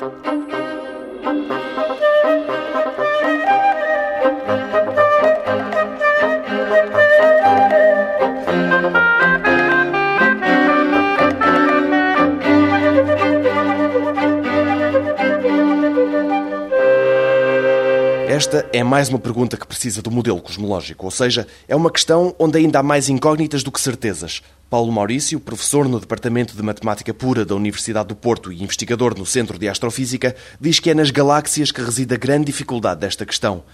thank you Esta é mais uma pergunta que precisa do modelo cosmológico, ou seja, é uma questão onde ainda há mais incógnitas do que certezas. Paulo Maurício, professor no Departamento de Matemática Pura da Universidade do Porto e investigador no Centro de Astrofísica, diz que é nas galáxias que reside a grande dificuldade desta questão.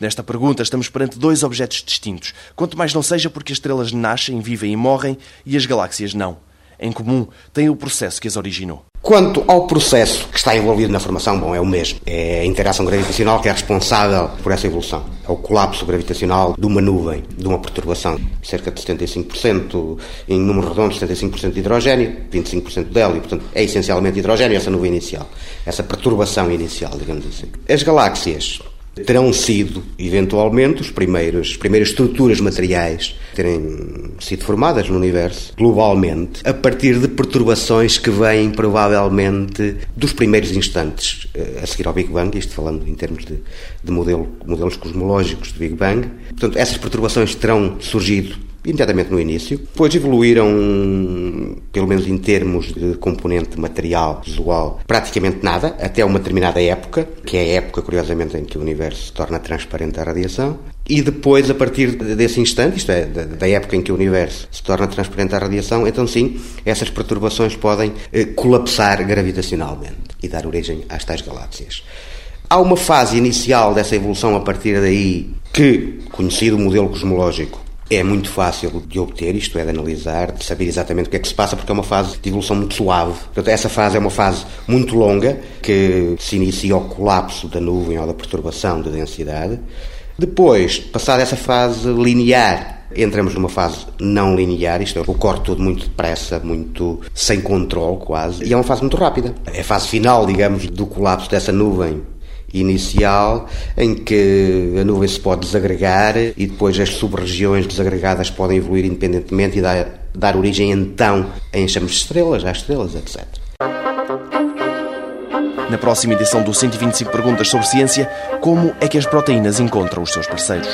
Nesta pergunta, estamos perante dois objetos distintos, quanto mais não seja porque as estrelas nascem, vivem e morrem e as galáxias não. Em comum, têm o processo que as originou. Quanto ao processo que está envolvido na formação, bom, é o mesmo. É a interação gravitacional que é responsável por essa evolução. É o colapso gravitacional de uma nuvem, de uma perturbação. Cerca de 75%, em números redondos, 75% de hidrogênio, 25% de hélio. Portanto, é essencialmente hidrogênio essa nuvem inicial. Essa perturbação inicial, digamos assim. As galáxias terão sido, eventualmente, os primeiros, as primeiras estruturas materiais terem sido formadas no universo, globalmente, a partir de perturbações que vêm, provavelmente, dos primeiros instantes eh, a seguir ao Big Bang, isto falando em termos de, de modelo, modelos cosmológicos de Big Bang. Portanto, essas perturbações terão surgido imediatamente no início. Depois evoluíram, pelo menos em termos de componente material visual, praticamente nada, até uma determinada época, que é a época, curiosamente, em que o universo se torna transparente à radiação. E depois, a partir desse instante, isto é, da época em que o universo se torna transparente à radiação, então sim, essas perturbações podem eh, colapsar gravitacionalmente e dar origem às tais galáxias. Há uma fase inicial dessa evolução a partir daí que, conhecido o modelo cosmológico, é muito fácil de obter, isto é, de analisar, de saber exatamente o que é que se passa, porque é uma fase de evolução muito suave. Portanto, essa fase é uma fase muito longa, que se inicia ao colapso da nuvem ou da perturbação da densidade. Depois, passada essa fase linear, entramos numa fase não linear, isto é, ocorre tudo muito depressa, muito sem controle quase, e é uma fase muito rápida. É a fase final, digamos, do colapso dessa nuvem inicial em que a nuvem se pode desagregar e depois as sub-regiões desagregadas podem evoluir independentemente e dar, dar origem então a enxames de estrelas, às estrelas, etc. Na próxima edição do 125 Perguntas sobre Ciência, como é que as proteínas encontram os seus parceiros?